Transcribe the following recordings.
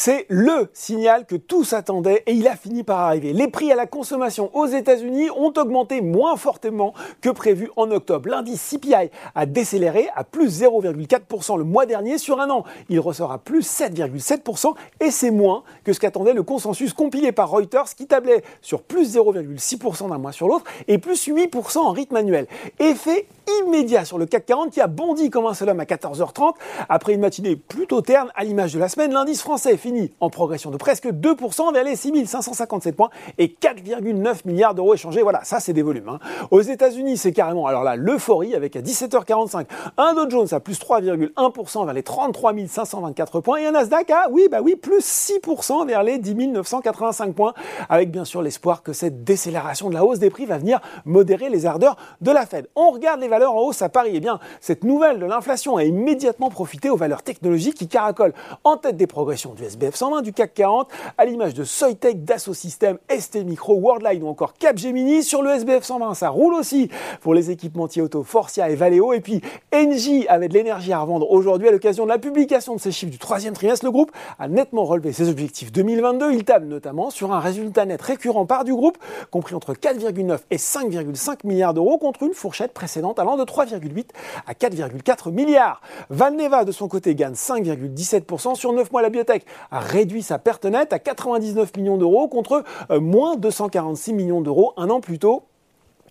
C'est le signal que tous attendaient et il a fini par arriver. Les prix à la consommation aux États-Unis ont augmenté moins fortement que prévu en octobre. L'indice CPI a décéléré à plus 0,4% le mois dernier sur un an. Il ressort à plus 7,7% et c'est moins que ce qu'attendait le consensus compilé par Reuters qui tablait sur plus 0,6% d'un mois sur l'autre et plus 8% en rythme annuel. Effet immédiat sur le CAC 40 qui a bondi comme un seul homme à 14h30 après une matinée plutôt terne à l'image de la semaine. L'indice français en progression de presque 2% vers les 6557 points et 4,9 milliards d'euros échangés. Voilà, ça c'est des volumes. Hein. Aux États-Unis, c'est carrément alors là l'euphorie avec à 17h45 un Dow Jones à plus 3,1% vers les 33 524 points et un Nasdaq à oui bah oui plus 6% vers les 10 985 points avec bien sûr l'espoir que cette décélération de la hausse des prix va venir modérer les ardeurs de la Fed. On regarde les valeurs en hausse à Paris. Eh bien, cette nouvelle de l'inflation a immédiatement profité aux valeurs technologiques qui caracolent en tête des progressions du SBF 120, du CAC 40, à l'image de Soitec, Dassault Systèmes, ST Micro, Worldline ou encore Capgemini. Sur le SBF 120, ça roule aussi pour les équipementiers auto Forcia et Valeo. Et puis, Engie avait de l'énergie à revendre aujourd'hui à l'occasion de la publication de ses chiffres du troisième trimestre. Le groupe a nettement relevé ses objectifs 2022. Il table notamment sur un résultat net récurrent par du groupe, compris entre 4,9 et 5,5 milliards d'euros contre une fourchette précédente allant de 3,8 à 4,4 milliards. Valneva, de son côté, gagne 5,17%. Sur 9 mois, la biotech a réduit sa perte nette à 99 millions d'euros contre euh, moins 246 millions d'euros un an plus tôt.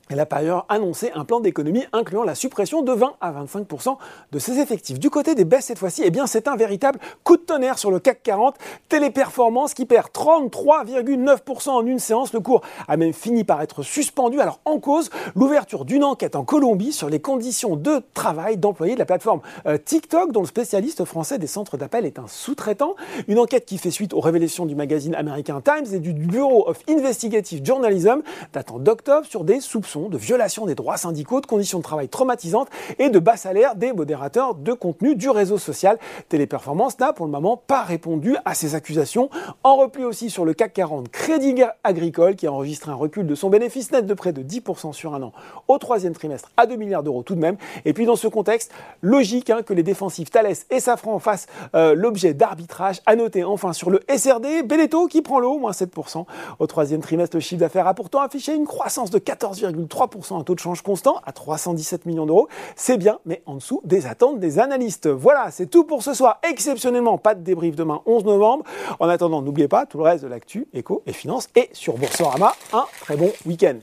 Elle a par ailleurs annoncé un plan d'économie incluant la suppression de 20 à 25% de ses effectifs. Du côté des baisses cette fois-ci, eh bien c'est un véritable coup de tonnerre sur le CAC 40. Téléperformance qui perd 33,9% en une séance. Le cours a même fini par être suspendu. Alors en cause, l'ouverture d'une enquête en Colombie sur les conditions de travail d'employés de la plateforme euh, TikTok, dont le spécialiste français des centres d'appel est un sous-traitant. Une enquête qui fait suite aux révélations du magazine américain Times et du Bureau of Investigative Journalism datant d'octobre sur des soupçons de violation des droits syndicaux, de conditions de travail traumatisantes et de bas salaire des modérateurs de contenu du réseau social. Téléperformance n'a pour le moment pas répondu à ces accusations. En repli aussi sur le CAC 40, Crédit Agricole qui a enregistré un recul de son bénéfice net de près de 10% sur un an au troisième trimestre à 2 milliards d'euros tout de même. Et puis dans ce contexte, logique hein, que les défensifs Thales et Safran fassent euh, l'objet d'arbitrage. À noter enfin sur le SRD, Beneteau qui prend l'eau, moins 7%. Au troisième trimestre, le chiffre d'affaires a pourtant affiché une croissance de 14, 3% un taux de change constant à 317 millions d'euros. C'est bien, mais en dessous des attentes des analystes. Voilà, c'est tout pour ce soir. Exceptionnellement, pas de débrief demain 11 novembre. En attendant, n'oubliez pas tout le reste de l'actu, éco et finance et sur Boursorama. Un très bon week-end.